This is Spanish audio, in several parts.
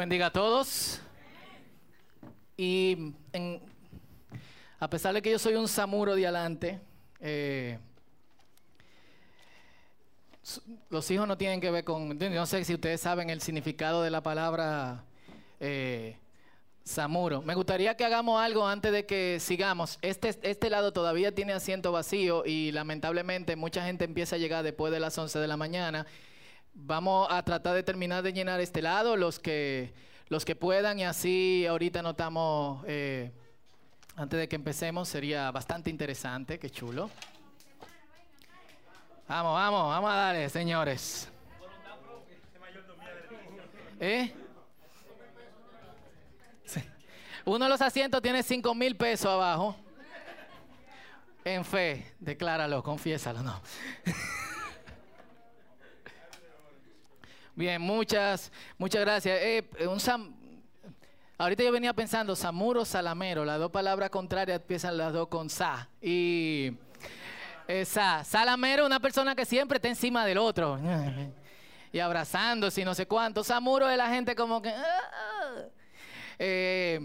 Bendiga a todos. Y en- a pesar de que yo soy un samuro de adelante, eh, los hijos no tienen que ver con. No sé si ustedes saben el significado de la palabra eh, samuro. Me gustaría que hagamos algo antes de que sigamos. Este, este lado todavía tiene asiento vacío y lamentablemente mucha gente empieza a llegar después de las 11 de la mañana. Vamos a tratar de terminar de llenar este lado, los que, los que puedan, y así ahorita notamos, eh, antes de que empecemos, sería bastante interesante, qué chulo. Vamos, vamos, vamos a darle, señores. ¿Eh? Uno de los asientos tiene 5 mil pesos abajo. En fe, decláralo, confiésalo, no. Bien, muchas, muchas gracias. Eh, Ahorita yo venía pensando, samuro, salamero, las dos palabras contrarias empiezan las dos con sa. Y eh, sa, salamero, una persona que siempre está encima del otro. Y abrazándose y no sé cuánto. Samuro es la gente como que... "Ah". Eh,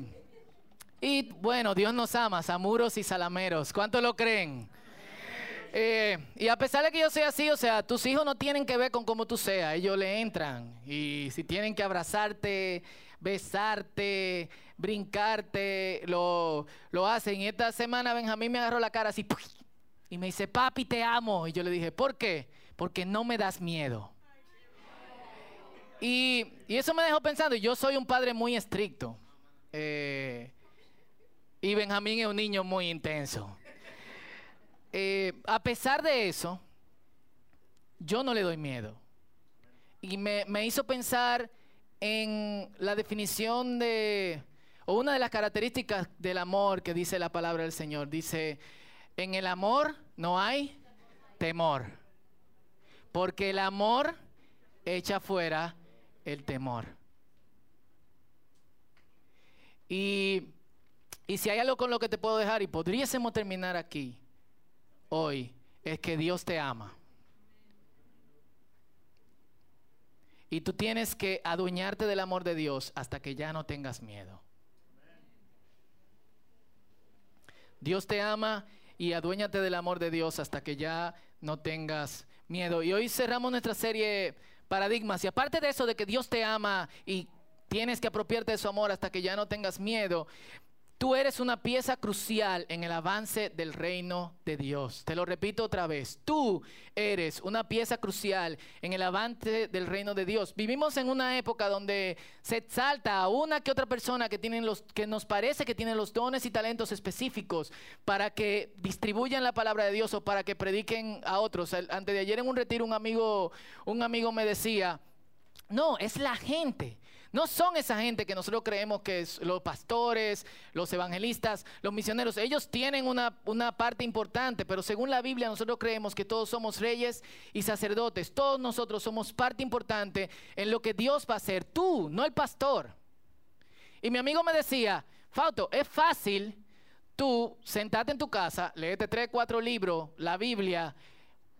y bueno, Dios nos ama, samuros y salameros. ¿Cuánto lo creen? Eh, y a pesar de que yo sea así, o sea, tus hijos no tienen que ver con cómo tú seas, ellos le entran. Y si tienen que abrazarte, besarte, brincarte, lo, lo hacen. Y esta semana Benjamín me agarró la cara así y me dice, papi, te amo. Y yo le dije, ¿por qué? Porque no me das miedo. Y, y eso me dejó pensando, yo soy un padre muy estricto. Eh, y Benjamín es un niño muy intenso. Eh, a pesar de eso, yo no le doy miedo. Y me, hizo pensar en la definición de, o una de las características del amor que dice la palabra del Señor. Dice, en el amor no hay temor, porque el amor echa fuera el temor. Y, y si hay algo con lo que te puedo dejar, y podríamos terminar aquí, hoy es que Dios te ama. Y tú tienes que adueñarte del amor de Dios hasta que ya no tengas miedo. Dios te ama y aduéñate del amor de Dios hasta que ya no tengas miedo. Y hoy cerramos nuestra serie Paradigmas. Y aparte de eso, de que Dios te ama y tienes que apropiarte de su amor hasta que ya no tengas miedo, Tú eres una pieza crucial en el avance del reino de Dios. Te lo repito otra vez. Tú eres una pieza crucial en el avance del reino de Dios. Vivimos en una época donde se exalta a una que otra persona que, tienen los, que nos parece que tienen los dones y talentos específicos para que distribuyan la palabra de Dios o para que prediquen a otros. Antes de ayer en un retiro un amigo, un amigo me decía, no, es la gente. No son esa gente que nosotros creemos que es los pastores, los evangelistas, los misioneros. Ellos tienen una, una parte importante, pero según la Biblia nosotros creemos que todos somos reyes y sacerdotes. Todos nosotros somos parte importante en lo que Dios va a hacer. Tú, no el pastor. Y mi amigo me decía, Fausto, es fácil tú sentarte en tu casa, leerte tres, cuatro libros, la Biblia,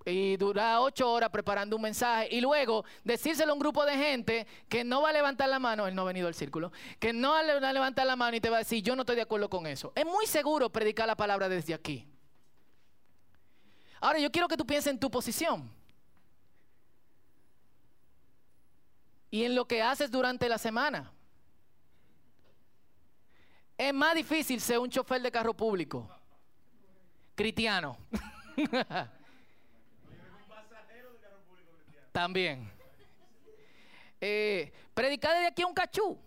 y durar ocho horas preparando un mensaje y luego decírselo a un grupo de gente que no va a levantar la mano, él no ha venido al círculo, que no va a levantar la mano y te va a decir, yo no estoy de acuerdo con eso. Es muy seguro predicar la palabra desde aquí. Ahora yo quiero que tú pienses en tu posición y en lo que haces durante la semana. Es más difícil ser un chofer de carro público, cristiano. También. Eh, predicar desde aquí a un cachú.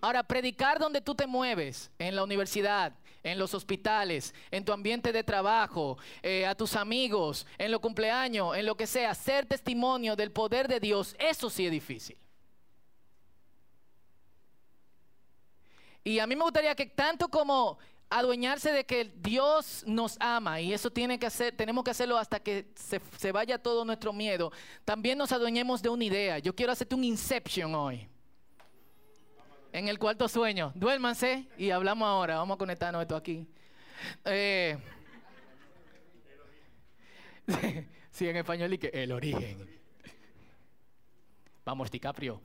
Ahora, predicar donde tú te mueves, en la universidad, en los hospitales, en tu ambiente de trabajo, eh, a tus amigos, en los cumpleaños, en lo que sea, ser testimonio del poder de Dios, eso sí es difícil. Y a mí me gustaría que tanto como adueñarse de que Dios nos ama y eso tiene que hacer, tenemos que hacerlo hasta que se, se vaya todo nuestro miedo. También nos adueñemos de una idea. Yo quiero hacerte un inception hoy. En el cuarto sueño. Duérmanse y hablamos ahora. Vamos a conectarnos esto aquí. Eh, sí, en español y que el origen. Vamos, DiCaprio.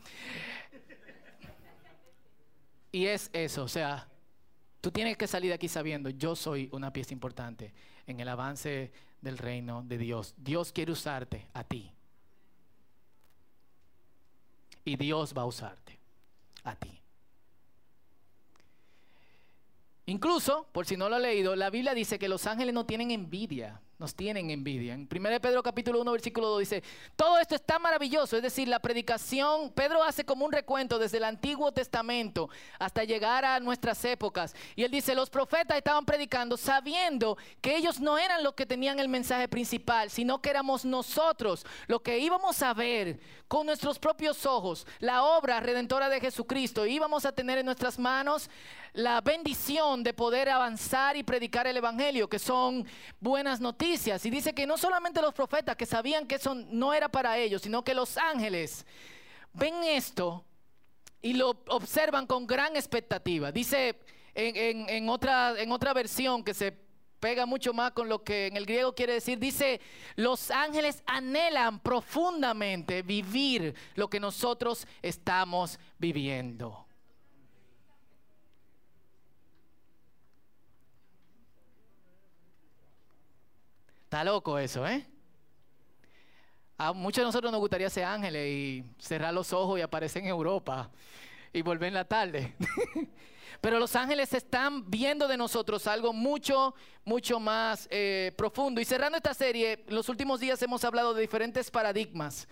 Y es eso, o sea, tú tienes que salir de aquí sabiendo, yo soy una pieza importante en el avance del reino de Dios. Dios quiere usarte a ti. Y Dios va a usarte a ti. Incluso, por si no lo ha leído, la Biblia dice que los ángeles no tienen envidia nos tienen envidia. En 1 Pedro capítulo 1 versículo 2 dice, todo esto está maravilloso, es decir, la predicación, Pedro hace como un recuento desde el Antiguo Testamento hasta llegar a nuestras épocas. Y él dice, los profetas estaban predicando sabiendo que ellos no eran los que tenían el mensaje principal, sino que éramos nosotros lo que íbamos a ver con nuestros propios ojos, la obra redentora de Jesucristo. Íbamos a tener en nuestras manos la bendición de poder avanzar y predicar el Evangelio, que son buenas noticias. Y dice que no solamente los profetas que sabían que eso no era para ellos, sino que los ángeles ven esto y lo observan con gran expectativa. Dice en, otra, en otra versión que se pega mucho más con lo que en el griego quiere decir. Dice, los ángeles anhelan profundamente vivir lo que nosotros estamos viviendo. Está loco eso, ¿eh? A muchos de nosotros nos gustaría ser ángeles y cerrar los ojos y aparecer en Europa y volver en la tarde. Pero los ángeles están viendo de nosotros algo mucho, mucho más eh, profundo. Y cerrando esta serie, los últimos días hemos hablado de diferentes paradigmas.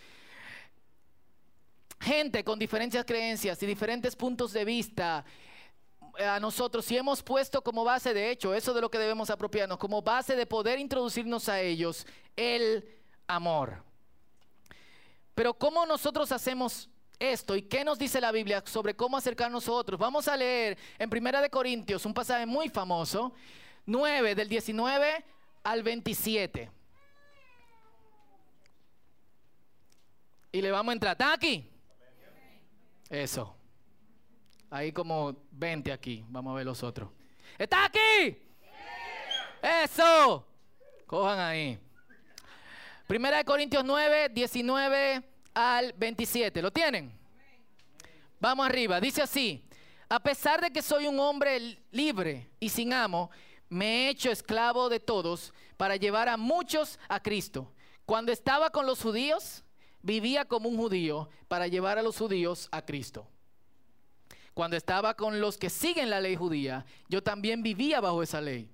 Gente con diferentes creencias y diferentes puntos de vista a nosotros y hemos puesto como base, de hecho, eso de lo que debemos apropiarnos, como base de poder introducirnos a ellos, el amor. Pero ¿cómo nosotros hacemos esto y qué nos dice la Biblia sobre cómo acercarnos a otros? Vamos a leer en Primera de Corintios un pasaje muy famoso, 9 del 19 al 27. Y le vamos a entrar. ¿Están aquí? Eso. Hay como 20 aquí. Vamos a ver los otros. ¿Está aquí? Eso. Cojan ahí. Primera de Corintios 9, 19 al 27. ¿Lo tienen? Vamos arriba. Dice así. A pesar de que soy un hombre libre y sin amo, me he hecho esclavo de todos para llevar a muchos a Cristo. Cuando estaba con los judíos, vivía como un judío para llevar a los judíos a Cristo. Cuando estaba con los que siguen la ley judía, yo también vivía bajo esa ley.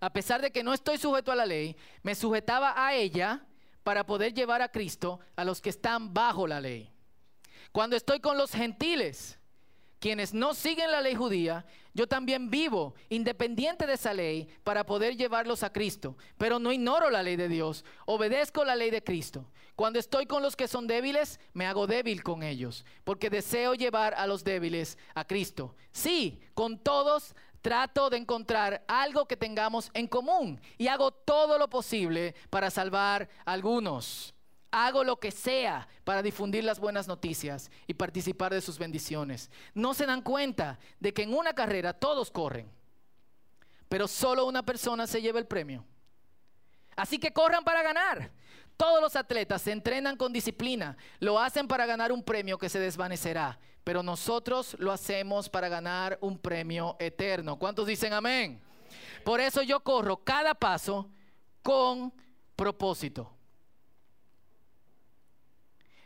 A pesar de que no estoy sujeto a la ley, me sujetaba a ella para poder llevar a Cristo a los que están bajo la ley. Cuando estoy con los gentiles, quienes no siguen la ley judía, yo también vivo independiente de esa ley para poder llevarlos a Cristo. Pero no ignoro la ley de Dios, obedezco la ley de Cristo. Cuando estoy con los que son débiles, me hago débil con ellos, porque deseo llevar a los débiles a Cristo. Sí, con todos trato de encontrar algo que tengamos en común y hago todo lo posible para salvar a algunos. Hago lo que sea para difundir las buenas noticias y participar de sus bendiciones. No se dan cuenta de que en una carrera todos corren, pero solo una persona se lleva el premio. Así que corran para ganar. Todos los atletas se entrenan con disciplina, lo hacen para ganar un premio que se desvanecerá, pero nosotros lo hacemos para ganar un premio eterno. ¿Cuántos dicen amén? Por eso yo corro cada paso con propósito.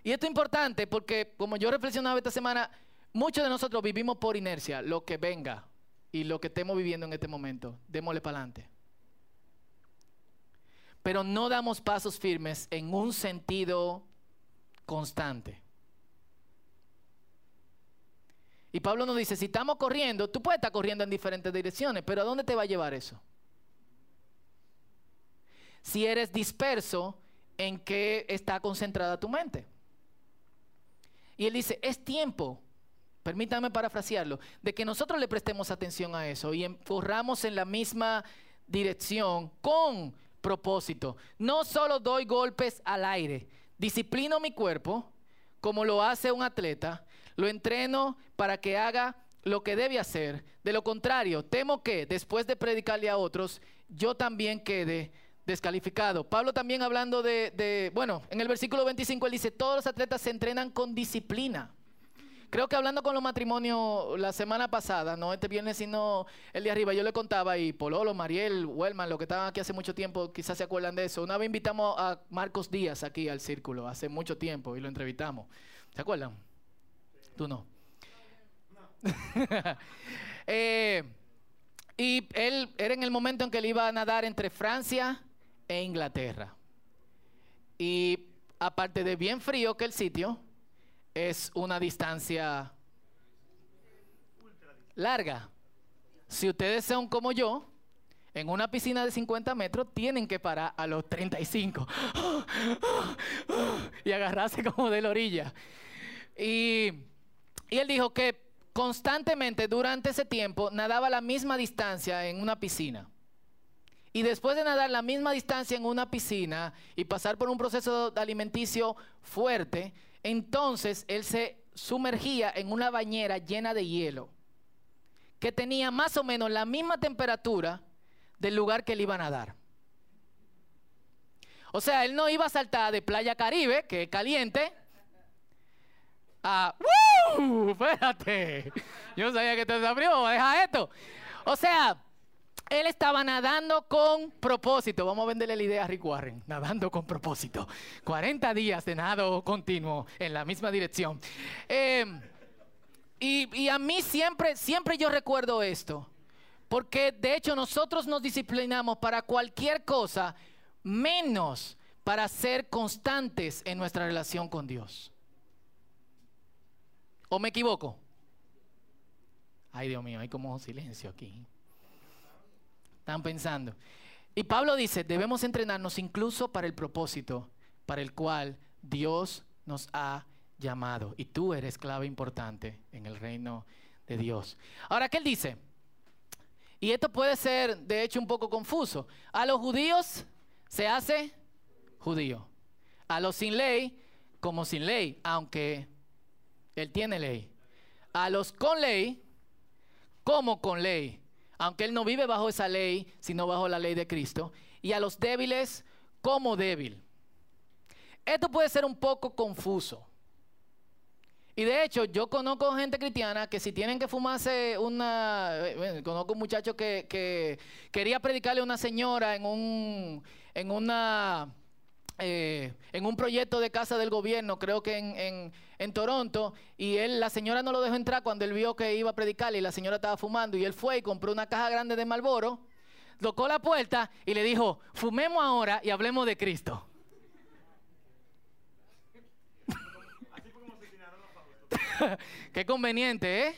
Y esto es importante porque, como yo reflexionaba esta semana, muchos de nosotros vivimos por inercia, lo que venga y lo que estemos viviendo en este momento. Démosle para adelante. Pero no damos pasos firmes en un sentido constante. Y Pablo nos dice, si estamos corriendo, tú puedes estar corriendo en diferentes direcciones, pero ¿a dónde te va a llevar eso? Si eres disperso, ¿en qué está concentrada tu mente? Y él dice, es tiempo, permítanme parafrasearlo, de que nosotros le prestemos atención a eso y corramos en la misma dirección con propósito. No solo doy golpes al aire, disciplino mi cuerpo como lo hace un atleta, lo entreno para que haga lo que debe hacer. De lo contrario, temo que después de predicarle a otros, yo también quede descalificado. Pablo también hablando de, bueno, en el versículo 25 él dice, todos los atletas se entrenan con disciplina. Creo que hablando con los matrimonios la semana pasada, no este viernes sino el de arriba, yo le contaba y Pololo, Mariel, Wellman, lo que estaban aquí hace mucho tiempo, quizás se acuerdan de eso. Una vez invitamos a Marcos Díaz aquí al círculo, hace mucho tiempo, y lo entrevistamos. ¿Se acuerdan? Tú no. eh, y él era en el momento en que él iba a nadar entre Francia Inglaterra. Y aparte de bien frío que el sitio, es una distancia larga. Si ustedes son como yo, en una piscina de 50 metros tienen que parar a los 35 y agarrarse como de la orilla. Y, y él dijo que constantemente durante ese tiempo nadaba la misma distancia en una piscina. Y después de nadar la misma distancia en una piscina y pasar por un proceso alimenticio fuerte, entonces él se sumergía en una bañera llena de hielo, que tenía más o menos la misma temperatura del lugar que él iba a nadar. O sea, él no iba a saltar de Playa Caribe, que es caliente, a ¡Woo! Espérate. Yo sabía que te abrió, deja esto. O sea, él estaba nadando con propósito. Vamos a venderle la idea a Rick Warren. Nadando con propósito. 40 días de nado continuo en la misma dirección. Em, y, y a mí siempre, siempre yo recuerdo esto. Porque de hecho nosotros nos disciplinamos para cualquier cosa menos para ser constantes en nuestra relación con Dios. ¿O me equivoco? Ay, Dios mío, hay como silencio aquí. Están pensando. Y Pablo dice, debemos entrenarnos incluso para el propósito para el cual Dios nos ha llamado. Y tú eres clave importante en el reino de Dios. Ahora, ¿qué él dice? Y esto puede ser, de hecho, un poco confuso. A los judíos se hace judío. A los sin ley, como sin ley, aunque él tiene ley. A los con ley, como con ley, aunque Él no vive bajo esa ley, sino bajo la ley de Cristo. Y a los débiles, como débil. Esto puede ser un poco confuso. Y de hecho, yo conozco gente cristiana que si tienen que fumarse una... Eh, conozco un muchacho que, que quería predicarle a una señora en, un, en una eh, en un proyecto de casa del gobierno, creo que en, Toronto, y él, la señora no lo dejó entrar cuando él vio que iba a predicarle y la señora estaba fumando, y él fue y compró una caja grande de Malboro, tocó la puerta y le dijo, fumemos ahora y hablemos de Cristo. Qué conveniente, ¿eh?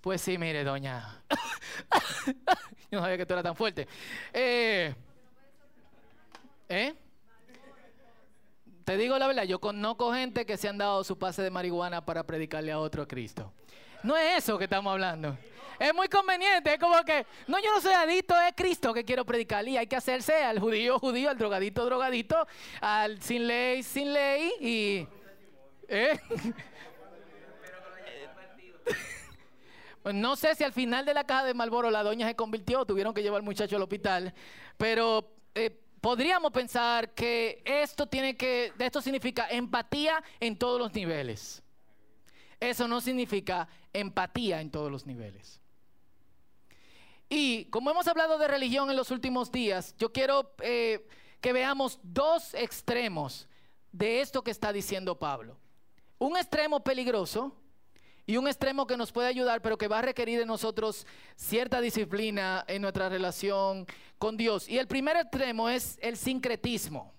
Pues sí, mire, doña. Yo no sabía que tú eras tan fuerte. Eh, ¿Eh? Te digo la verdad, yo conozco gente que se han dado su pase de marihuana para predicarle a otro a Cristo. No es eso que estamos hablando. Es muy conveniente, es como que, no, yo no soy adicto, es Cristo que quiero predicar. Y hay que hacerse al judío, judío, al drogadito, drogadito, al sin ley, sin ley y... ¿eh? No sé si al final de la caja de Malboro la doña se convirtió, tuvieron que llevar al muchacho al hospital, pero eh, podríamos pensar que esto tiene que, esto significa empatía en todos los niveles. Eso no significa empatía en todos los niveles. Y como hemos hablado de religión en los últimos días, yo quiero eh, que veamos dos extremos de esto que está diciendo Pablo. Un extremo peligroso y un extremo que nos puede ayudar, pero que va a requerir de nosotros cierta disciplina en nuestra relación con Dios. Y el primer extremo es el sincretismo.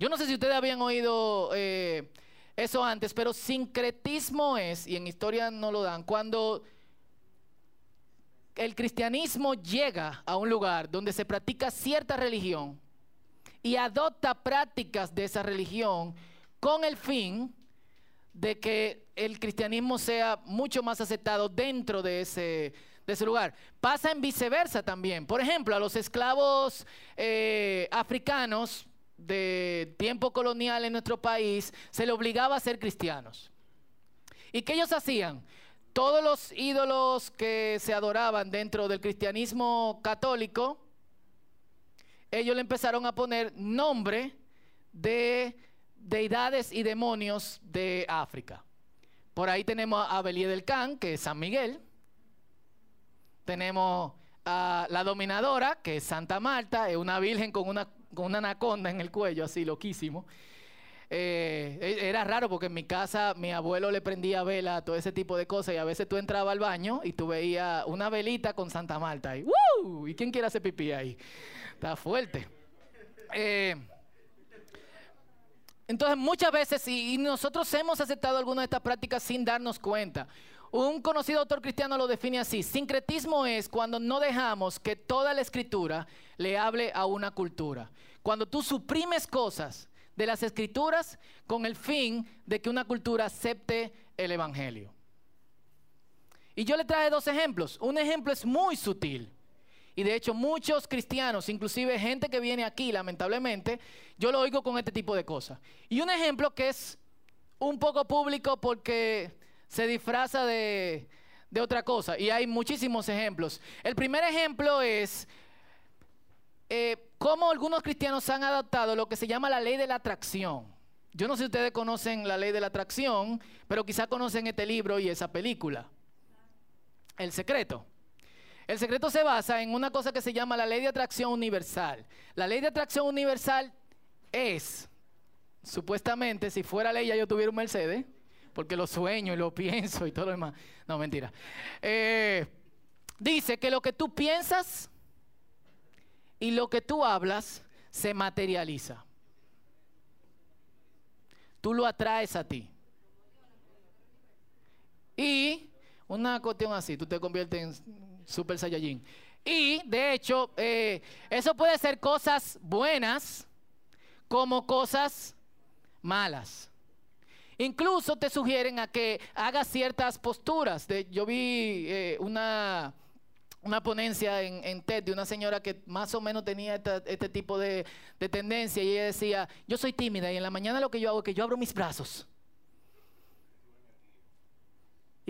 Yo no sé si ustedes habían oído eh, eso antes, pero sincretismo es, y en historia no lo dan, cuando el cristianismo llega a un lugar donde se practica cierta religión y adopta prácticas de esa religión con el fin de que el cristianismo sea mucho más aceptado dentro de ese, lugar. Pasa en viceversa también. Por ejemplo, a los esclavos eh, africanos de tiempo colonial en nuestro país se le obligaba a ser cristianos. ¿Y qué ellos hacían? Todos los ídolos que se adoraban dentro del cristianismo católico ellos le empezaron a poner nombre de deidades y demonios de África. Por ahí tenemos a Belie del Can, que es San Miguel. Tenemos a la dominadora, que es Santa Marta, es una virgen con una, con una anaconda en el cuello, así loquísimo. Eh, e, era raro porque en mi casa mi abuelo le prendía vela, todo ese tipo de cosas, y a veces tú entrabas al baño y tú veías una velita con Santa Marta ahí. ¿Y quién quiere hacer pipí ahí? Está fuerte. Eh, entonces muchas veces, y, nosotros hemos aceptado algunas de estas prácticas sin darnos cuenta. Un conocido autor cristiano lo define así. Sincretismo es cuando no dejamos que toda la escritura le hable a una cultura. Cuando tú suprimes cosas de las escrituras con el fin de que una cultura acepte el Evangelio. Y yo le traje dos ejemplos. Un ejemplo es muy sutil. Y de hecho muchos cristianos, inclusive gente que viene aquí, lamentablemente, yo lo oigo con este tipo de cosas. Y un ejemplo que es un poco público porque se disfraza de, otra cosa. Y hay muchísimos ejemplos. El primer ejemplo es eh, cómo algunos cristianos han adaptado lo que se llama la ley de la atracción. Yo no sé si ustedes conocen la ley de la atracción, pero quizá conocen este libro y esa película. El secreto. El secreto se basa en una cosa que se llama la ley de atracción universal. La ley de atracción universal es, supuestamente, si fuera ley ya yo tuviera un Mercedes, porque lo sueño y lo pienso y todo lo demás. No, mentira. Eh, dice que lo que tú piensas y lo que tú hablas se materializa. Tú lo atraes a ti. Y una cuestión así, tú te conviertes en Super Saiyajin. Y de hecho, eh, eso puede ser cosas buenas como cosas malas. Incluso te sugieren a que hagas ciertas posturas. Yo vi eh, una, una ponencia en, TED de una señora que más o menos tenía este tipo de, de tendencia y ella decía, yo soy tímida y en la mañana lo que yo hago es que yo abro mis brazos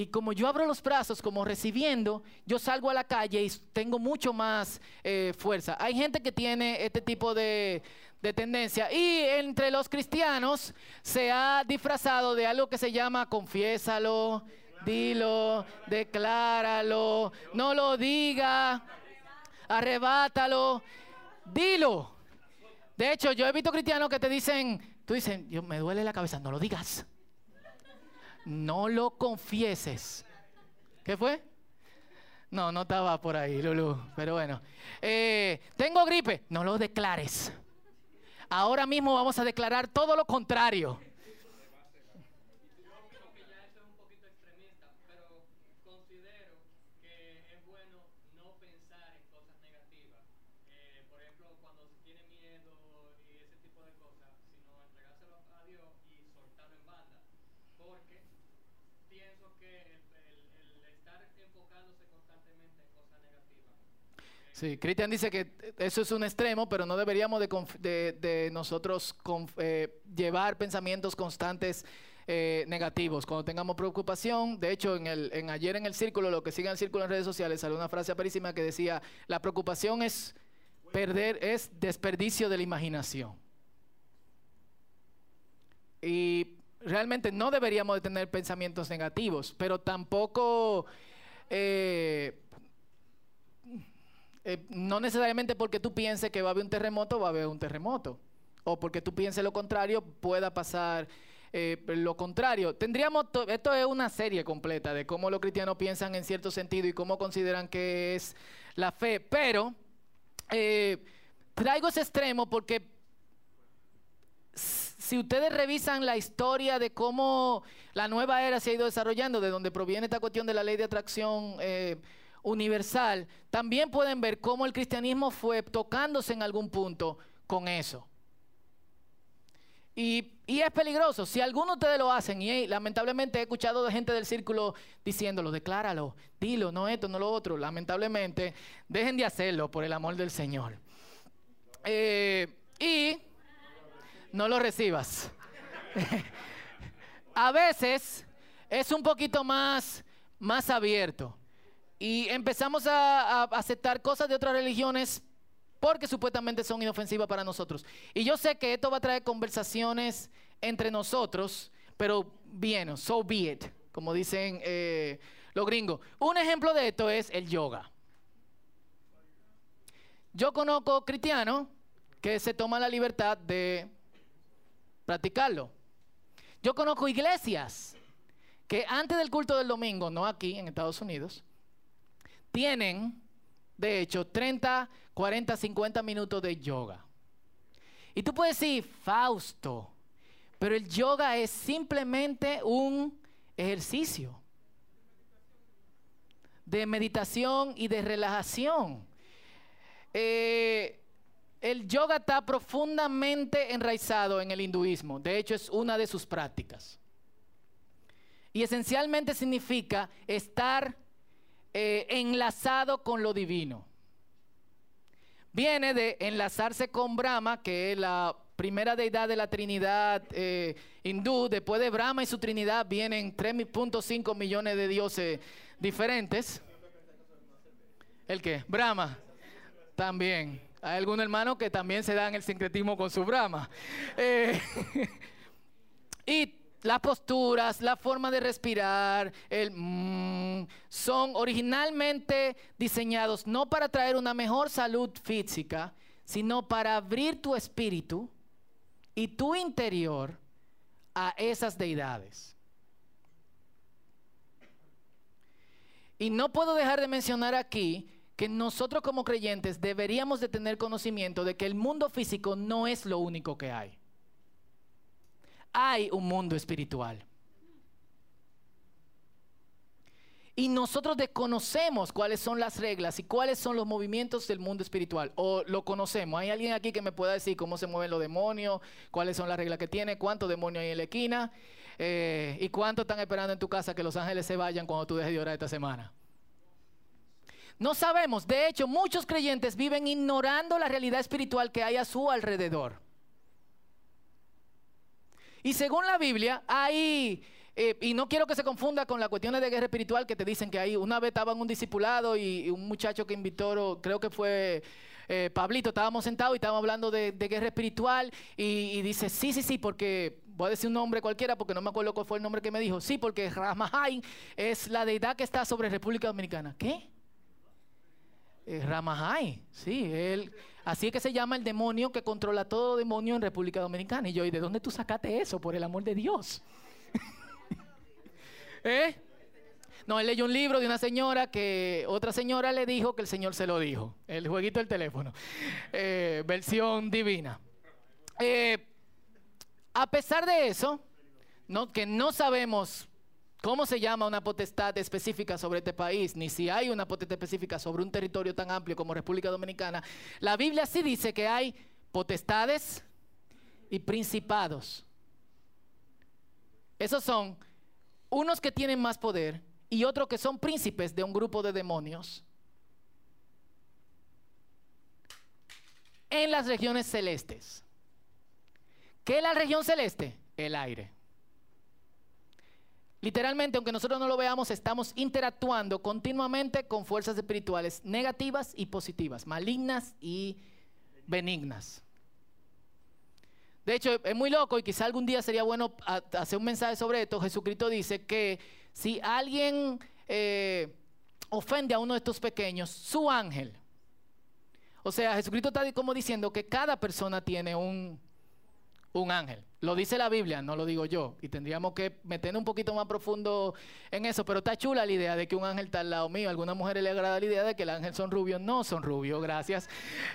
y como yo abro los brazos, como recibiendo, yo salgo a la calle y tengo mucho más eh, fuerza. Hay gente que tiene este tipo de, de tendencia. Y entre los cristianos se ha disfrazado de algo que se llama confiésalo, dilo, decláralo, no lo diga, arrebátalo, dilo. De hecho, yo he visto cristianos que te dicen, tú dicen, me duele la cabeza, no lo digas no lo confieses. ¿Qué fue? No, no estaba por ahí, Lulu, pero bueno. Eh, tengo gripe, no lo declares. Ahora mismo vamos a declarar todo lo contrario. Sí, Cristian dice que eso es un extremo, pero no deberíamos de, nosotros eh, llevar pensamientos constantes eh, negativos. Cuando tengamos preocupación, de hecho, en, el, en ayer en el círculo, lo que sigue en el círculo en redes sociales, salió una frase aperísima que decía, la preocupación es perder, es desperdicio de la imaginación. Y realmente no deberíamos de tener pensamientos negativos, pero tampoco... Eh, eh, no necesariamente porque tú pienses que va a haber un terremoto, va a haber un terremoto. O porque tú pienses lo contrario, pueda pasar eh, lo contrario. Tendríamos, esto es una serie completa de cómo los cristianos piensan en cierto sentido y cómo consideran que es la fe. Pero eh, traigo ese extremo porque si ustedes revisan la historia de cómo la nueva era se ha ido desarrollando, de donde proviene esta cuestión de la ley de atracción universal, también pueden ver cómo el cristianismo fue tocándose en algún punto con eso. Y, es peligroso. Si alguno de ustedes lo hacen, y lamentablemente he escuchado de gente del círculo diciéndolo, decláralo, dilo, no esto, no lo otro. Lamentablemente, dejen de hacerlo por el amor del Señor. Eh, y no lo recibas. A veces es un poquito más, más abierto y empezamos a, aceptar cosas de otras religiones porque supuestamente son inofensivas para nosotros. Y yo sé que esto va a traer conversaciones entre nosotros, pero bien, so be it, como dicen eh, los gringos. Un ejemplo de esto es el yoga. Yo conozco cristianos que se toman la libertad de practicarlo. Yo conozco iglesias que antes del culto del domingo, no aquí en Estados Unidos, tienen, de hecho, 30, 40, 50 minutos de yoga. Y tú puedes decir, Fausto, pero el yoga es simplemente un ejercicio de meditación y de relajación. Eh, el yoga está profundamente enraizado en el hinduismo. De hecho, es una de sus prácticas. Y esencialmente significa estar eh, enlazado con lo divino. Viene de enlazarse con Brahma, que es la primera deidad de la Trinidad eh, hindú. Después de Brahma y su Trinidad vienen 3.5 millones de dioses diferentes. ¿El qué? Brahma. También. Hay algunos hermanos que también se dan el sincretismo con su brama. Eh, las posturas, la forma de respirar, el mm, son originalmente diseñados no para traer una mejor salud física, sino para abrir tu espíritu y tu interior a esas deidades. Y no puedo dejar de mencionar aquí que nosotros como creyentes deberíamos de tener conocimiento de que el mundo físico no es lo único que hay. Hay un mundo espiritual. Y nosotros desconocemos cuáles son las reglas y cuáles son los movimientos del mundo espiritual. O lo conocemos. ¿Hay alguien aquí que me pueda decir cómo se mueven los demonios? ¿Cuáles son las reglas que tiene? ¿Cuántos demonios hay en la esquina? Eh, ¿Y cuántos están esperando en tu casa que los ángeles se vayan cuando tú dejes de orar esta semana? No sabemos. De hecho, muchos creyentes viven ignorando la realidad espiritual que hay a su alrededor. Y según la Biblia, hay, eh, y no quiero que se confunda con las cuestiones de guerra espiritual que te dicen que hay, una vez estaba en un discipulado y, un muchacho que invitó, creo que fue eh, Pablito, estábamos sentados y estábamos hablando de, guerra espiritual y, dice, sí, sí, sí, porque voy a decir un nombre cualquiera porque no me acuerdo cuál fue el nombre que me dijo, sí, porque Ramahai es la deidad que está sobre República Dominicana. ¿Qué? Eh, sí, él, así es que se llama el demonio que controla todo demonio en República Dominicana. Y yo, ¿y de dónde tú sacaste eso? Por el amor de Dios. ¿Eh? No, él leyó un libro de una señora que otra señora le dijo que el Señor se lo dijo. El jueguito del teléfono. Eh, versión divina. Eh, a pesar de eso, que no sabemos ¿Cómo se llama una potestad específica sobre este país? Ni si hay una potestad específica sobre un territorio tan amplio como República Dominicana. La Biblia sí dice que hay potestades y principados. Esos son unos que tienen más poder y otros que son príncipes de un grupo de demonios en las regiones celestes. ¿Qué es la región celeste? El aire. Literalmente, aunque nosotros no lo veamos, estamos interactuando continuamente con fuerzas espirituales negativas y positivas, malignas y benignas. De hecho, es muy loco y quizá algún día sería bueno hacer un mensaje sobre esto. Jesucristo dice que si alguien eh, ofende a uno de estos pequeños, su ángel. O sea, Jesucristo está como diciendo que cada persona tiene un, un ángel. Lo dice la Biblia, no lo digo yo. Y tendríamos que meternos un poquito más profundo en eso. Pero está chula la idea de que un ángel está al lado mío. A algunas mujeres les agrada la idea de que el ángel son rubios. No son rubios, gracias.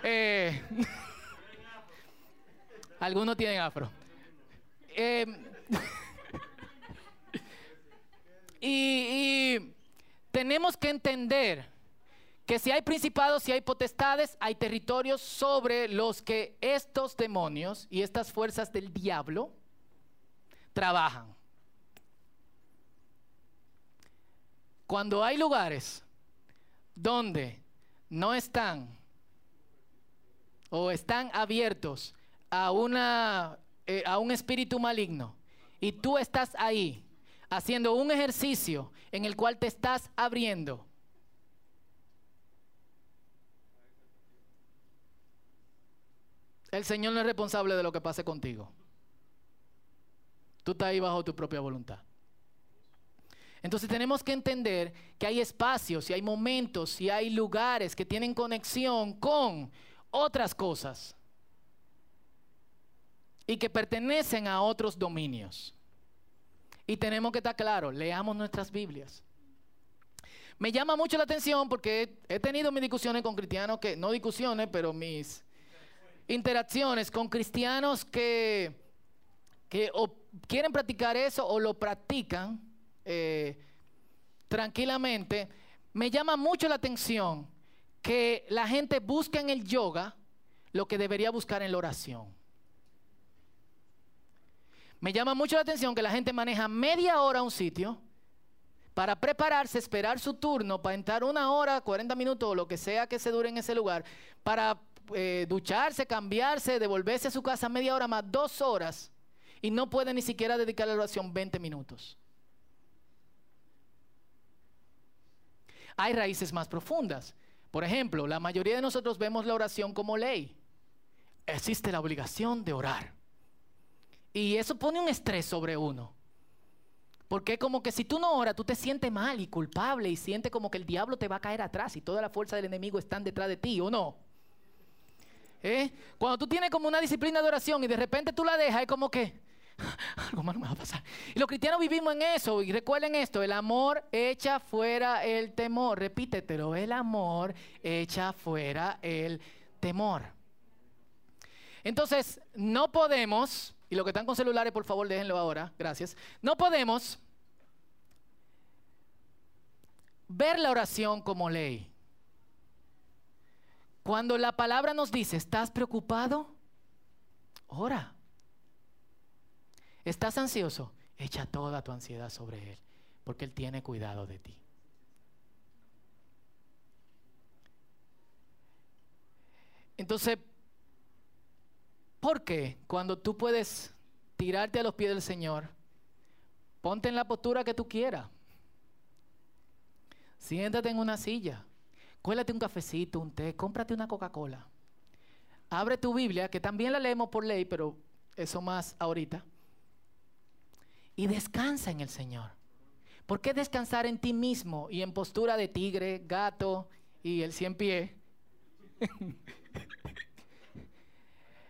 Eh, algunos tienen afro. Em, y tenemos que entender que si hay principados, si hay potestades, hay territorios sobre los que estos demonios y estas fuerzas del diablo trabajan. Cuando hay lugares donde no están o están abiertos a, una, eh, a un espíritu maligno y tú estás ahí haciendo un ejercicio en el cual te estás abriendo El Señor no es responsable de lo que pase contigo. Tú estás ahí bajo tu propia voluntad. Entonces tenemos que entender que hay espacios y hay momentos y hay lugares que tienen conexión con otras cosas y que pertenecen a otros dominios. Y tenemos que estar claros, leamos nuestras Biblias. Me llama mucho la atención porque he tenido mis discusiones con cristianos que, no discusiones, pero mis interacciones con cristianos que, que o quieren practicar eso o lo practican eh, tranquilamente. Me llama mucho la atención que la gente busca en el yoga lo que debería buscar en la oración. Me llama mucho la atención que la gente maneja media hora un sitio para prepararse, esperar su turno, para entrar una hora, 40 minutos o lo que sea que se dure en ese lugar, para eh, ducharse, cambiarse, devolverse a su casa media hora más, dos horas, y no puede ni siquiera dedicar a la oración 20 minutos. Hay raíces más profundas. Por ejemplo, la mayoría de nosotros vemos la oración como ley. Existe la obligación de orar. Y eso pone un estrés sobre uno. Porque como que si tú no oras, tú te sientes mal y culpable y sientes como que el diablo te va a caer atrás y toda la fuerza del enemigo están detrás de ti, ¿o no? ¿Eh? Cuando tú tienes como una disciplina de oración y de repente tú la dejas, es como que algo malo me va a pasar. Y los cristianos vivimos en eso y recuerden esto, el amor echa fuera el temor, repítetelo, el amor echa fuera el temor. Entonces, no podemos y los que están con celulares, por favor, déjenlo ahora. Gracias. No podemos ver la oración como ley. Cuando la palabra nos dice, ¿estás preocupado? Ora. ¿Estás ansioso? Echa toda tu ansiedad sobre Él, porque Él tiene cuidado de ti. Entonces, porque cuando tú puedes tirarte a los pies del Señor, ponte en la postura que tú quieras. Siéntate en una silla, cuélate un cafecito, un té, cómprate una Coca-Cola. Abre tu Biblia, que también la leemos por ley, pero eso más ahorita. Y descansa en el Señor. ¿Por qué descansar en ti mismo y en postura de tigre, gato y el cien pie?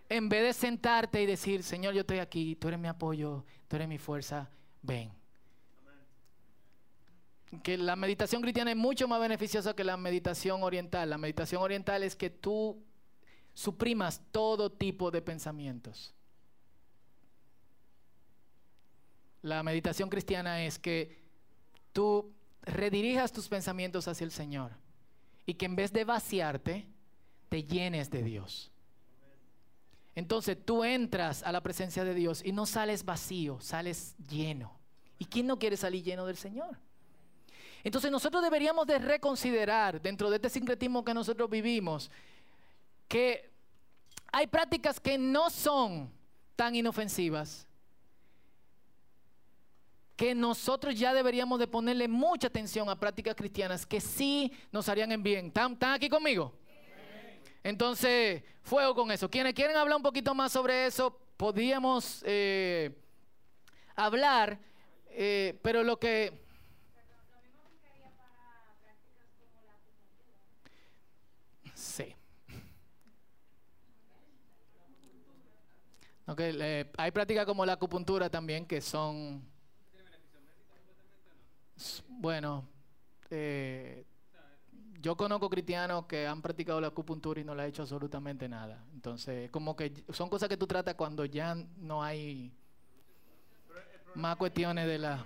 en vez de sentarte y decir, Señor, yo estoy aquí, tú eres mi apoyo, tú eres mi fuerza, ven. Que la meditación cristiana es mucho más beneficiosa que la meditación oriental. La meditación oriental es que tú suprimas todo tipo de pensamientos. La meditación cristiana es que tú redirijas tus pensamientos hacia el Señor y que en vez de vaciarte, te llenes de Dios. Entonces tú entras a la presencia de Dios y no sales vacío, sales lleno. ¿Y quién no quiere salir lleno del Señor? Entonces nosotros deberíamos de reconsiderar dentro de este sincretismo que nosotros vivimos que hay prácticas que no son tan inofensivas que nosotros ya deberíamos de ponerle mucha atención a prácticas cristianas que sí nos harían en bien. ¿Están, ¿Están aquí conmigo? Entonces, fuego con eso. Quienes quieren hablar un poquito más sobre eso, podríamos eh, hablar, eh, pero lo que... Sí. Okay, hay prácticas como la acupuntura también que son... Bueno, eh, yo conozco cristianos que han practicado la acupuntura y no le ha hecho absolutamente nada. Entonces, como que son cosas que tú tratas cuando ya no hay más cuestiones de la...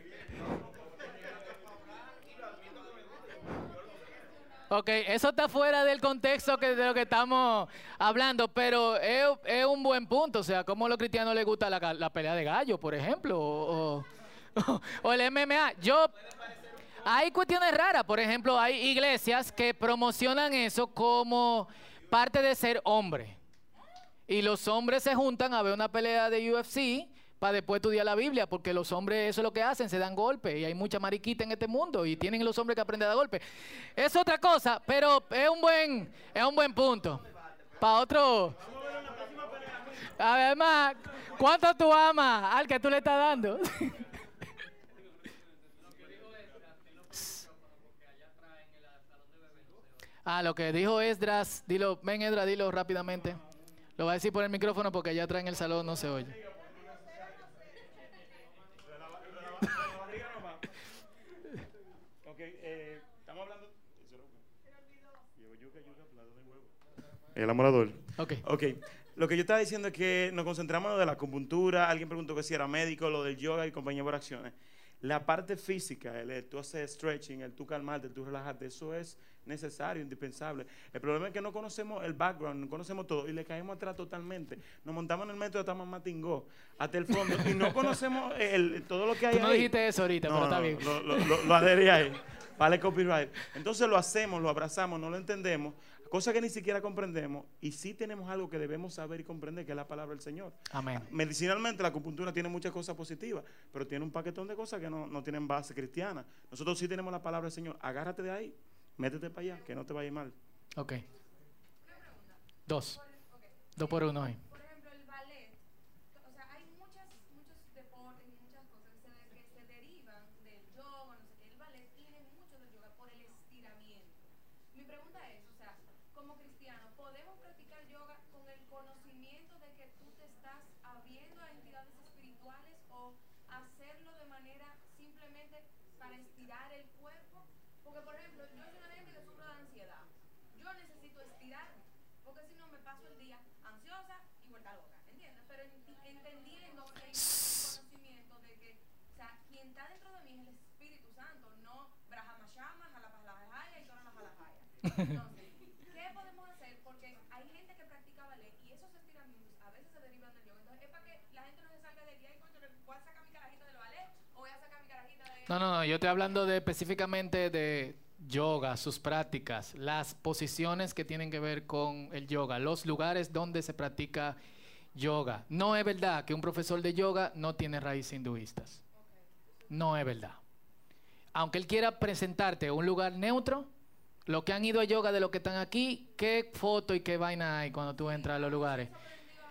Ok, eso está fuera del contexto que, de lo que estamos hablando, pero es, un buen punto. O sea, ¿cómo a los cristianos les gusta la, pelea de gallo, por ejemplo? O, o- o el MMA. Yo, hay cuestiones raras. Por ejemplo, hay iglesias que promocionan eso como parte de ser hombre. Y los hombres se juntan a ver una pelea de UFC para después estudiar la Biblia, porque los hombres eso es lo que hacen, se dan golpes. Y hay mucha mariquita en este mundo y tienen los hombres que aprender a dar golpes. Es otra cosa, pero es un buen, es un buen punto. Para otro. Además, ¿cuánto tú amas al que tú le estás dando? Ah, lo que dijo Esdras, dilo, ven Esdras, dilo rápidamente. Lo va a decir por el micrófono porque allá atrás en el salón no se oye. Ok, eh, estamos hablando. Llevo yuca, yuca, plato de huevo. El amorador. Ok. Ok, lo que yo estaba diciendo es que nos concentramos en lo de la acupuntura. Alguien preguntó que si era médico, lo del yoga y compañía por acciones. La parte física, el, el tú hacer stretching, el tú calmarte, el tú relajarte, eso es necesario, indispensable. El problema es que no conocemos el background, no conocemos todo y le caemos atrás totalmente. Nos montamos en el metro de Tamatingó hasta el fondo y no conocemos el, todo lo que hay Tú no ahí. dijiste eso ahorita, pero está bien. Lo, lo, lo, lo adherí ahí. Vale copyright. Entonces lo hacemos, lo abrazamos, no lo entendemos, cosa que ni siquiera comprendemos, y sí tenemos algo que debemos saber y comprender, que es la palabra del Señor. Amén. Medicinalmente la acupuntura tiene muchas cosas positivas, pero tiene un paquetón de cosas que no, no tienen base cristiana. Nosotros sí tenemos la palabra del Señor. Agárrate de ahí, métete para allá, que no te vaya mal. Ok. Dos. Dos por uno hoy. Por ejemplo, el ballet, o sea, hay muchas, muchos deportes y muchas cosas que se, que se derivan del yoga, no sé qué. El ballet tiene mucho del yoga por el estiramiento. Mi pregunta es, o sea, como cristiano, ¿podemos practicar yoga con el conocimiento de que tú te estás abriendo a entidades espirituales o hacerlo de manera simplemente para estirar el cuerpo? Porque, por ejemplo, yo soy una gente que sufre de ansiedad. Yo necesito estirarme, porque si no me paso el día ansiosa y vuelta loca, ¿entiendes? Pero enti- entendiendo que hay un conocimiento de que, o sea, quien está dentro de mí es el Espíritu Santo, no Brahma Shama, Jalapalajaya y todas las Jalajaya. Entonces, ¿qué podemos hacer? Porque hay gente que practica ballet y esos estiramientos a veces se derivan del yoga. Entonces, es para que la gente no se salga y coño, voy a sacar mi carajita del ballet o voy a sacar mi carajita de... No, no, no, yo estoy hablando de específicamente de yoga, sus prácticas, las posiciones que tienen que ver con el yoga, los lugares donde se practica yoga. No es verdad que un profesor de yoga no tiene raíces hinduistas. No es verdad. Aunque él quiera presentarte un lugar neutro, los que han ido a yoga de los que están aquí, qué foto y qué vaina hay cuando tú entras a los lugares.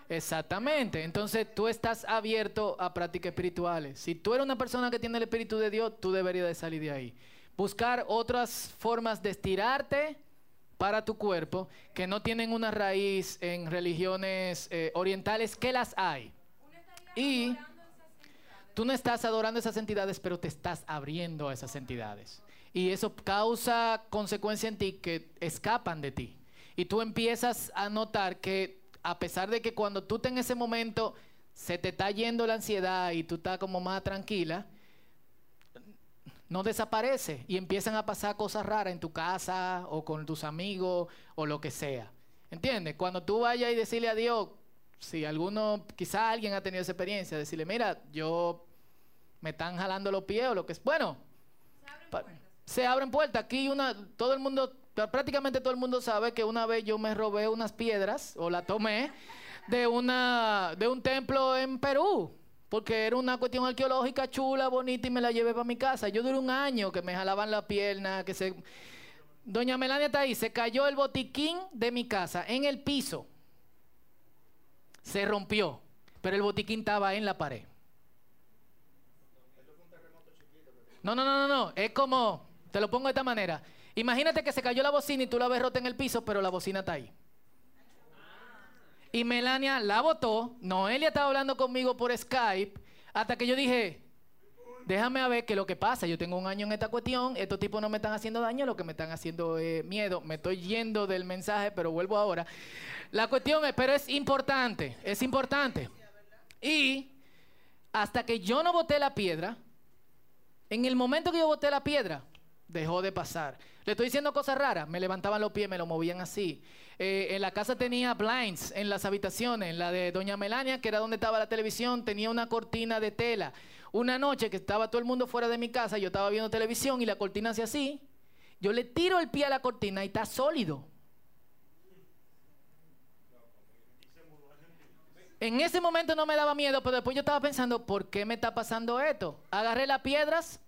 Exactamente. Entonces tú estás abierto a prácticas espirituales. Si tú eres una persona que tiene el Espíritu de Dios, tú deberías de salir de ahí. Buscar otras formas de estirarte para tu cuerpo que no tienen una raíz en religiones eh, orientales, que las hay. Y tú no estás adorando esas entidades, pero te estás abriendo a esas entidades. Y eso causa consecuencias en ti que escapan de ti. Y tú empiezas a notar que a pesar de que cuando tú estás en ese momento se te está yendo la ansiedad y tú estás como más tranquila, no desaparece y empiezan a pasar cosas raras en tu casa o con tus amigos o lo que sea. ¿Entiendes? Cuando tú vayas y decirle a Dios, si alguno, quizá alguien ha tenido esa experiencia, decirle, mira, yo me están jalando los pies o lo que es. Bueno, pa- se abren puertas. Aquí una, todo el mundo, prácticamente todo el mundo sabe que una vez yo me robé unas piedras o la tomé de una, de un templo en Perú. Porque era una cuestión arqueológica chula, bonita y me la llevé para mi casa. Yo duré un año que me jalaban la pierna, que se... Doña Melania está ahí, se cayó el botiquín de mi casa en el piso. Se rompió, pero el botiquín estaba en la pared. No, no, no, no, no. Es como, te lo pongo de esta manera. Imagínate que se cayó la bocina y tú la ves rota en el piso, pero la bocina está ahí. Y Melania la botó. Noelia estaba hablando conmigo por Skype. Hasta que yo dije, déjame a ver qué es lo que pasa. Yo tengo un año en esta cuestión, estos tipos no me están haciendo daño, lo que me están haciendo es miedo. Me estoy yendo del mensaje, pero vuelvo ahora. La cuestión es, pero es importante, es importante. Y hasta que yo no boté la piedra, en el momento que yo boté la piedra, dejó de pasar. Le estoy diciendo cosas raras. Me levantaban los pies, me lo movían así. Eh, en la casa tenía blinds en las habitaciones. En la de Doña Melania, que era donde estaba la televisión, tenía una cortina de tela. Una noche que estaba todo el mundo fuera de mi casa, yo estaba viendo televisión y la cortina hacía así. Yo le tiro el pie a la cortina y está sólido. En ese momento no me daba miedo, pero después yo estaba pensando, ¿por qué me está pasando esto? Agarré las piedras,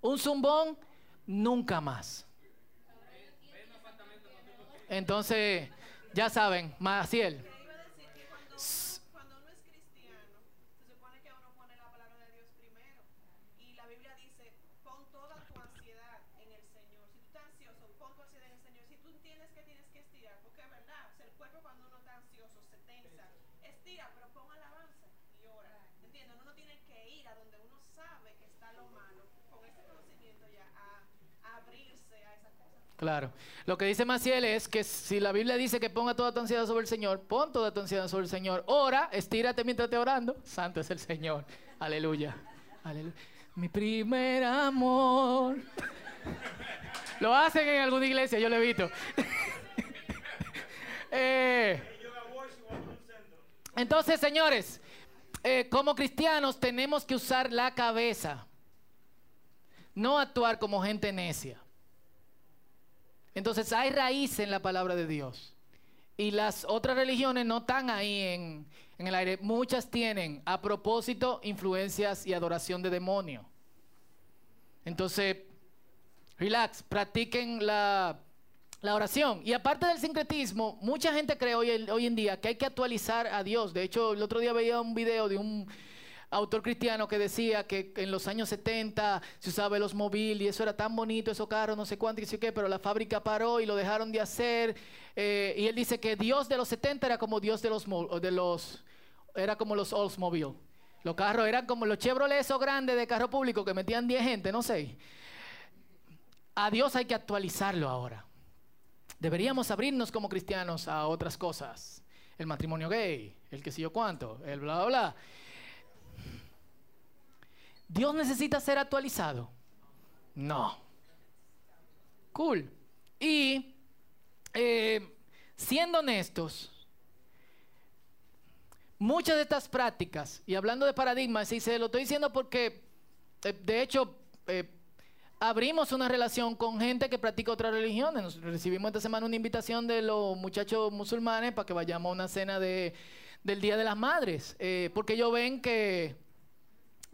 un zumbón, nunca más. Entonces, ya saben, Maciel. Pero pon alabanza y ora. ¿Entiendes? Uno no tiene que ir a donde uno sabe que está lo malo, con ese conocimiento ya, a, a abrirse a esas cosas. Claro. Lo que dice Maciel es que si la Biblia dice que ponga toda tu ansiedad sobre el Señor, pon toda tu ansiedad sobre el Señor. Ora, estírate mientras estés orando. Santo es el Señor. Aleluya. Aleluya. Mi primer amor. Lo hacen en alguna iglesia, yo lo he visto. Eh, entonces, señores, eh, como cristianos tenemos que usar la cabeza, no actuar como gente necia. Entonces hay raíz en la palabra de Dios. Y las otras religiones no están ahí en, en el aire. Muchas tienen a propósito influencias y adoración de demonio. Entonces, relax, practiquen la, la oración. Y aparte del sincretismo, mucha gente cree hoy, hoy en día que hay que actualizar a Dios. De hecho, el otro día veía un video de un autor cristiano que decía que en los años 70 se usaba el Osmobile y eso era tan bonito, esos carros, no sé cuánto, y sé qué, pero la fábrica paró y lo dejaron de hacer. eh, y él dice que Dios de los 70 era como Dios de los, de los era como los Oldsmobile. Los carros eran como los Chevrolet esos grandes de carro público que metían 10 gente, no sé. A Dios hay que actualizarlo ahora. Deberíamos abrirnos como cristianos a otras cosas. El matrimonio gay, el que sé yo cuánto, el bla, bla, bla. ¿Dios necesita ser actualizado? No. Cool. Y eh, siendo honestos, muchas de estas prácticas, y hablando de paradigmas, y se lo estoy diciendo porque, eh, de hecho, eh, abrimos una relación con gente que practica otras religiones. Nos recibimos esta semana una invitación de los muchachos musulmanes para que vayamos a una cena de, del Día de las Madres, porque ellos ven que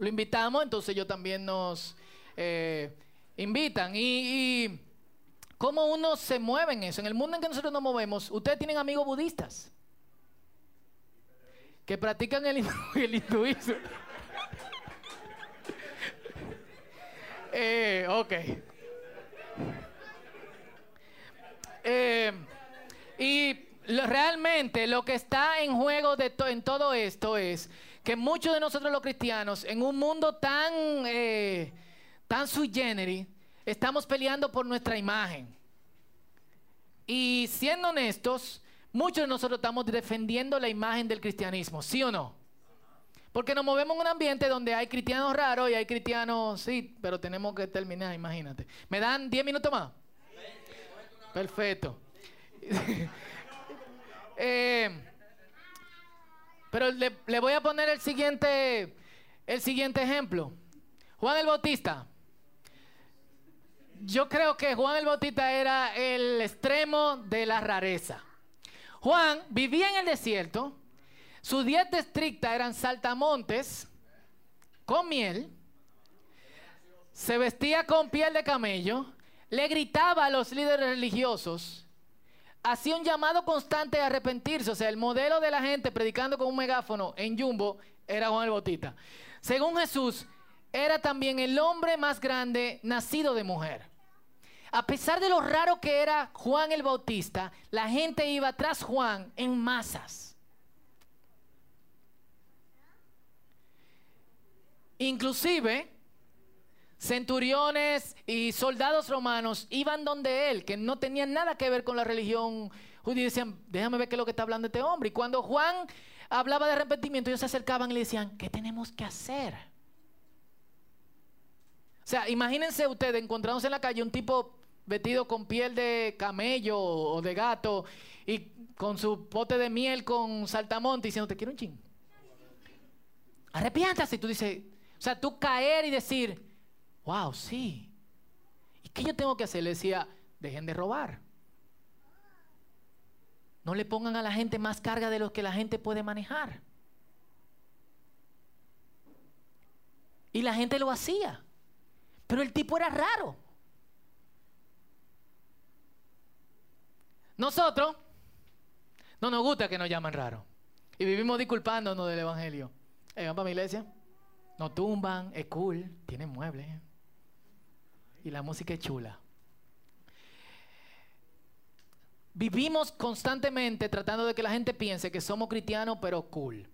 lo invitamos, entonces ellos también nos eh, invitan. Y, y cómo uno se mueve en eso. En el mundo en que nosotros nos movemos, ustedes tienen amigos budistas que practican el, hindu- el hinduismo. Eh, ok. Eh, y realmente lo que está en juego de to- en todo esto es que muchos de nosotros los cristianos, en un mundo tan, eh, tan sui generis, estamos peleando por nuestra imagen. Y siendo honestos, muchos de nosotros estamos defendiendo la imagen del cristianismo, ¿sí o no? Porque nos movemos en un ambiente donde hay cristianos raros y hay cristianos, sí, pero tenemos que terminar, imagínate. ¿Me dan 10 minutos más? Perfecto. Eh, pero le, voy a poner el siguiente, el siguiente ejemplo. Juan el Bautista. Yo creo que Juan el Bautista era el extremo de la rareza. Juan vivía en el desierto. Su dieta estricta eran saltamontes con miel. Se vestía con piel de camello. Le gritaba a los líderes religiosos. Hacía un llamado constante a arrepentirse. O sea, el modelo de la gente predicando con un megáfono en Jumbo era Juan el Bautista. Según Jesús, era también el hombre más grande nacido de mujer. A pesar de lo raro que era Juan el Bautista, la gente iba tras Juan en masas. Inclusive, centuriones y soldados romanos iban donde él, que no tenían nada que ver con la religión judía, decían, déjame ver qué es lo que está hablando este hombre. Y cuando Juan hablaba de arrepentimiento, ellos se acercaban y le decían, ¿qué tenemos que hacer? O sea, imagínense ustedes encontrándose en la calle un tipo vestido con piel de camello o de gato y con su pote de miel con saltamonte diciendo, te quiero un ching. Arrepiéntase. Y tú dices, o sea, tú caer y decir, wow, sí. ¿Y qué yo tengo que hacer? Le decía, dejen de robar. No le pongan a la gente más carga de lo que la gente puede manejar. Y la gente lo hacía. Pero el tipo era raro. Nosotros no nos gusta que nos llaman raro. Y vivimos disculpándonos del Evangelio. Van para mi iglesia. Nos tumban, es cool, tiene muebles. Y la música es chula. Vivimos constantemente tratando de que la gente piense que somos cristianos, pero cool.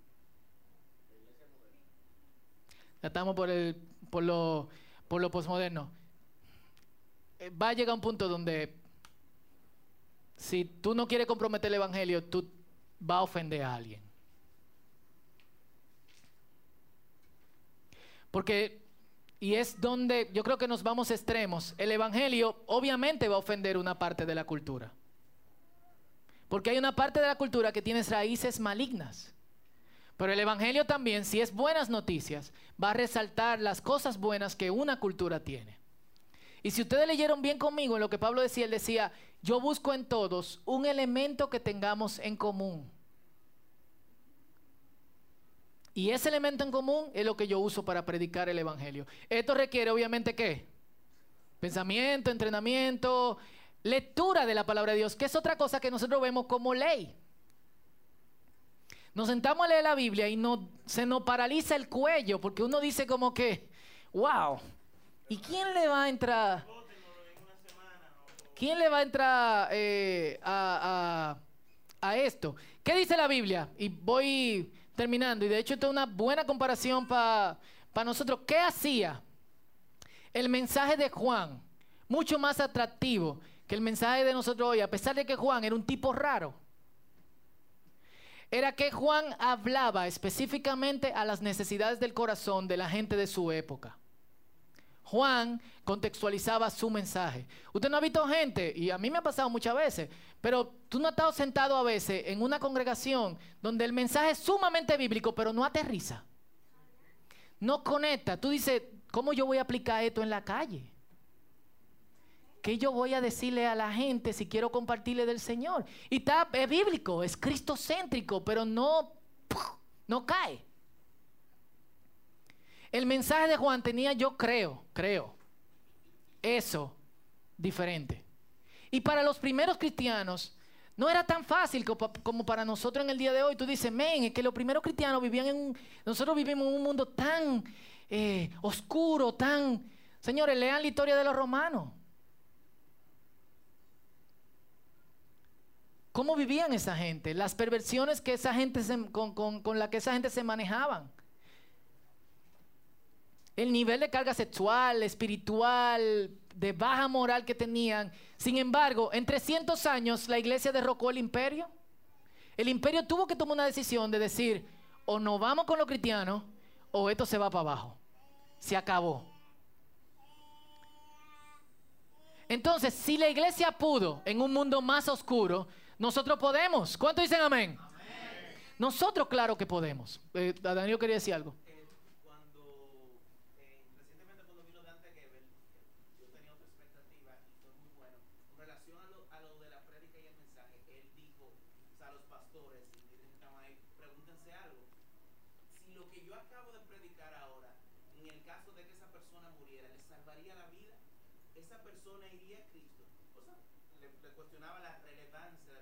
Ya estamos por, el, por, lo, por lo posmoderno. Eh, Va a llegar un punto donde si tú no quieres comprometer el evangelio, tú vas a ofender a alguien. Porque, y es donde yo creo que nos vamos extremos, el evangelio obviamente va a ofender una parte de la cultura. Porque hay una parte de la cultura que tiene raíces malignas. Pero el evangelio también, si es buenas noticias, va a resaltar las cosas buenas que una cultura tiene. Y si ustedes leyeron bien conmigo en lo que Pablo decía, él decía, yo busco en todos un elemento que tengamos en común. Y ese elemento en común es lo que yo uso para predicar el Evangelio. Esto requiere obviamente qué? Pensamiento, entrenamiento, lectura de la palabra de Dios, que es otra cosa que nosotros vemos como ley. Nos sentamos a leer la Biblia y no, se nos paraliza el cuello porque uno dice como que, wow, ¿y quién le va a entrar? ¿Quién le va a entrar eh, a, a- a esto? ¿Qué dice la Biblia? Y voy terminando. Y de hecho, esto es una buena comparación para nosotros. ¿Qué hacía el mensaje de Juan? Mucho más atractivo que el mensaje de nosotros hoy, a pesar de que Juan era un tipo raro. Era que Juan hablaba específicamente a las necesidades del corazón de la gente de su época. Juan contextualizaba su mensaje. Usted no ha visto gente, y a mí me ha pasado muchas veces, pero tú no has estado sentado a veces en una congregación donde el mensaje es sumamente bíblico, pero no aterriza. No conecta. Tú dices, ¿cómo yo voy a aplicar esto en la calle? ¿Qué yo voy a decirle a la gente si quiero compartirle del Señor? Y está, es bíblico, es cristocéntrico, pero no, no cae. El mensaje de Juan tenía, yo creo, creo, eso diferente. Y para los primeros cristianos no era tan fácil co- como para nosotros en el día de hoy. Tú dices, men, es que los primeros cristianos vivían en un, nosotros vivimos en un mundo tan eh, oscuro, tan... Señores, lean la historia de los romanos. ¿Cómo vivían esa gente? Las perversiones que esa gente con, con, con la que esa gente se manejaban. El nivel de carga sexual, espiritual, de baja moral que tenían. Sin embargo, en 300 años la iglesia derrocó el imperio. El imperio tuvo que tomar una decisión de decir, o nos vamos con los cristianos, o esto se va para abajo. Se acabó. Entonces, si la iglesia pudo en un mundo más oscuro, nosotros podemos. ¿Cuánto dicen amén? Nosotros, claro que podemos. Eh, Daniel quería decir algo. Eh, cuando eh, recientemente cuando vino Dante Gebel, eh, yo tenía otra expectativa y fue muy bueno. Con relación a lo, a lo de la prédica y el mensaje, él dijo o sea, a los pastores y quienes estaban ahí, pregúntense algo. Si lo que yo acabo de predicar ahora, en el caso de que esa persona muriera, le salvaría la vida, esa persona iría a Cristo. O sea, le, le cuestionaba la relevancia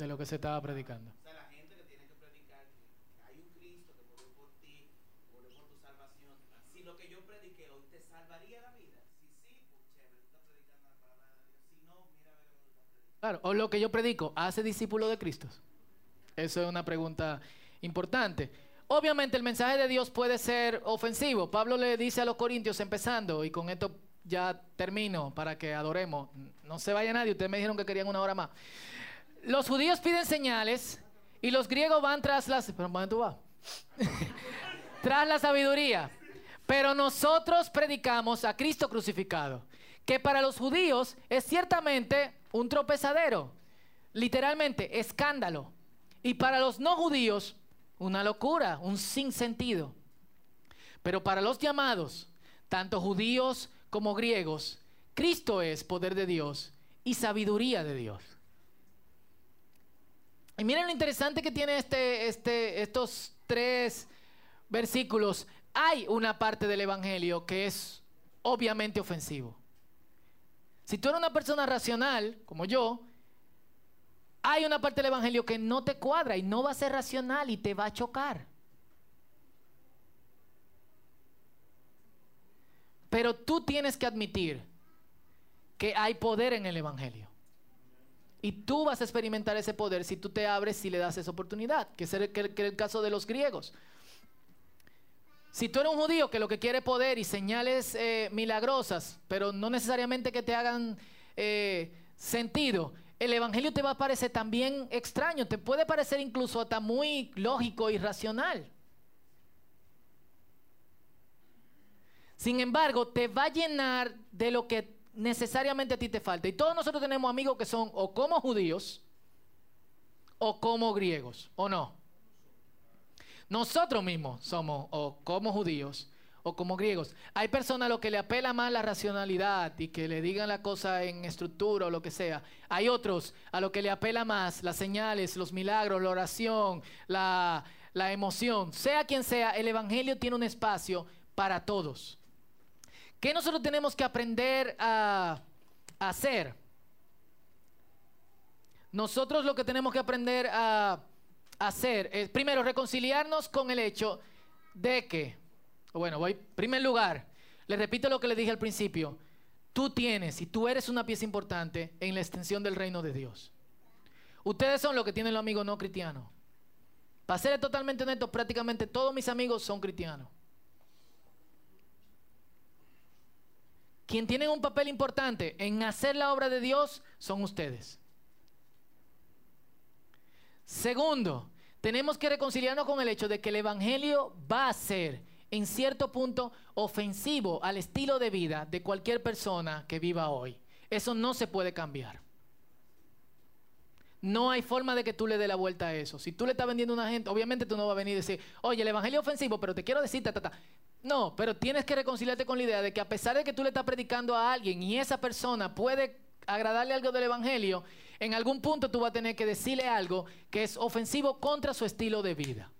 de lo que se estaba predicando. O sea, la gente que tiene que predicar que hay un Cristo que murió por ti, murió por tu salvación. Si lo que yo prediqué hoy te salvaría la vida, si sí, pues chévere, tú estás predicando la palabra de Dios. Si no, mira a ver cómo tú estás predicando. Claro, o lo que yo predico, ¿hace discípulo de Cristo? Eso es una pregunta importante. Obviamente el mensaje de Dios puede ser ofensivo. Pablo le dice a los corintios empezando, y con esto ya termino para que adoremos. No se vaya nadie, ustedes me dijeron que querían una hora más. Los judíos piden señales y los griegos van tras las... ¿Pero ¿para dónde tú vas? tras la sabiduría. Pero nosotros predicamos a Cristo crucificado, que para los judíos es ciertamente un tropezadero, literalmente escándalo, y para los no judíos una locura, un sinsentido. Pero para los llamados, tanto judíos como griegos, Cristo es poder de Dios y sabiduría de Dios. Y miren lo interesante que tiene este, este, estos tres versículos. Hay una parte del Evangelio que es obviamente ofensivo. Si tú eres una persona racional, como yo, hay una parte del Evangelio que no te cuadra y no va a ser racional y te va a chocar. Pero tú tienes que admitir que hay poder en el Evangelio. Y tú vas a experimentar ese poder si tú te abres y le das esa oportunidad, que es el, caso de los griegos. Si tú eres un judío que lo que quiere poder y señales eh, milagrosas, pero no necesariamente que te hagan eh, sentido, el Evangelio te va a parecer también extraño, te puede parecer incluso hasta muy lógico y racional. Sin embargo, te va a llenar de lo que necesariamente a ti te falta. Y todos nosotros tenemos amigos que son o como judíos o como griegos, ¿o no? Nosotros mismos somos o como judíos o como griegos. Hay personas a lo que le apela más la racionalidad y que le digan la cosa en estructura o lo que sea. Hay otros a lo que le apela más las señales, los milagros, la oración, la, la emoción. Sea quien sea, el Evangelio tiene un espacio para todos. ¿Qué nosotros tenemos que aprender a, hacer? Nosotros lo que tenemos que aprender a hacer es, primero, reconciliarnos con el hecho de que, bueno, voy, primer lugar, les repito lo que les dije al principio, tú tienes y tú eres una pieza importante en la extensión del reino de Dios. Ustedes son los que tienen los amigos no cristianos. Para ser totalmente honesto, prácticamente todos mis amigos son cristianos. Quien tienen un papel importante en hacer la obra de Dios son ustedes. Segundo, tenemos que reconciliarnos con el hecho de que el Evangelio va a ser, en cierto punto, ofensivo al estilo de vida de cualquier persona que viva hoy. Eso no se puede cambiar. No hay forma de que tú le dé la vuelta a eso. Si tú le estás vendiendo a una gente, obviamente tú no vas a venir y decir, oye, el Evangelio es ofensivo, pero te quiero decir, ta, ta, ta. No, pero tienes que reconciliarte con la idea de que a pesar de que tú le estás predicando a alguien y esa persona puede agradarle algo del Evangelio, en algún punto tú vas a tener que decirle algo que es ofensivo contra su estilo de vida.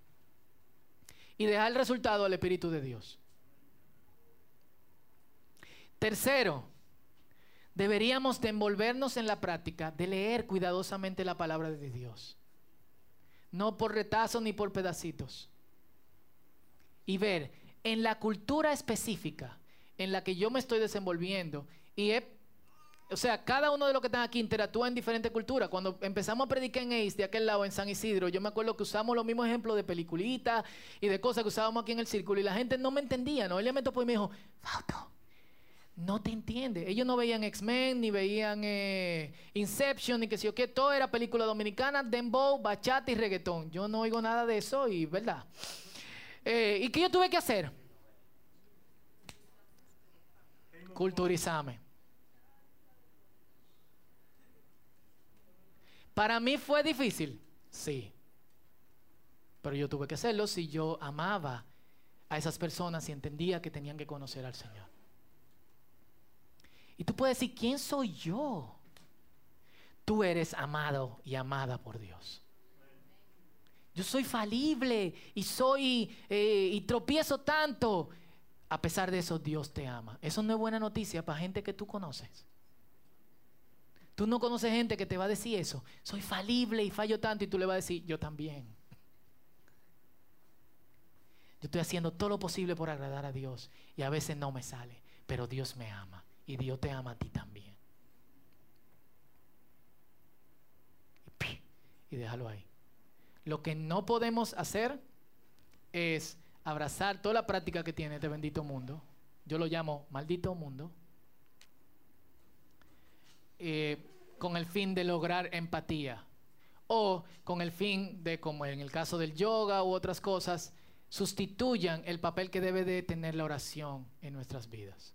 Y dejar el resultado al Espíritu de Dios. Tercero, deberíamos de envolvernos en la práctica de leer cuidadosamente la palabra de Dios. No por retazos ni por pedacitos. Y ver en la cultura específica en la que yo me estoy desenvolviendo y he o sea, cada uno de los que están aquí interactúa en diferentes culturas. Cuando empezamos a predicar en Ace, de aquel lado, en San Isidro, yo me acuerdo que usamos los mismos ejemplos de peliculitas y de cosas que usábamos aquí en el círculo y la gente no me entendía, ¿no? Él me topó y me dijo, Fausto, no te entiende. Ellos no veían X-Men, ni veían eh, Inception, ni que sé yo qué. Todo era película dominicana, dembow, bachata y reggaetón. Yo no oigo nada de eso y, ¿verdad? Eh, ¿Y qué yo tuve que hacer? Culturizarme. Para mí fue difícil, sí. Pero yo tuve que hacerlo si yo amaba a esas personas y entendía que tenían que conocer al Señor. Y tú puedes decir, ¿quién soy yo? Tú eres amado y amada por Dios. Yo soy falible y soy eh, y tropiezo tanto. A pesar de eso, Dios te ama. Eso no es buena noticia para gente que tú conoces. Tú no conoces gente que te va a decir eso. Soy falible y fallo tanto y tú le vas a decir, yo también. Yo estoy haciendo todo lo posible por agradar a Dios y a veces no me sale, pero Dios me ama y Dios te ama a ti también. Y, déjalo ahí. Lo que no podemos hacer es abrazar toda la práctica que tiene este bendito mundo. Yo lo llamo maldito mundo. eh, con el fin de lograr empatía. O con el fin de, como en el caso del yoga u otras cosas, sustituyan el papel que debe de tener la oración en nuestras vidas.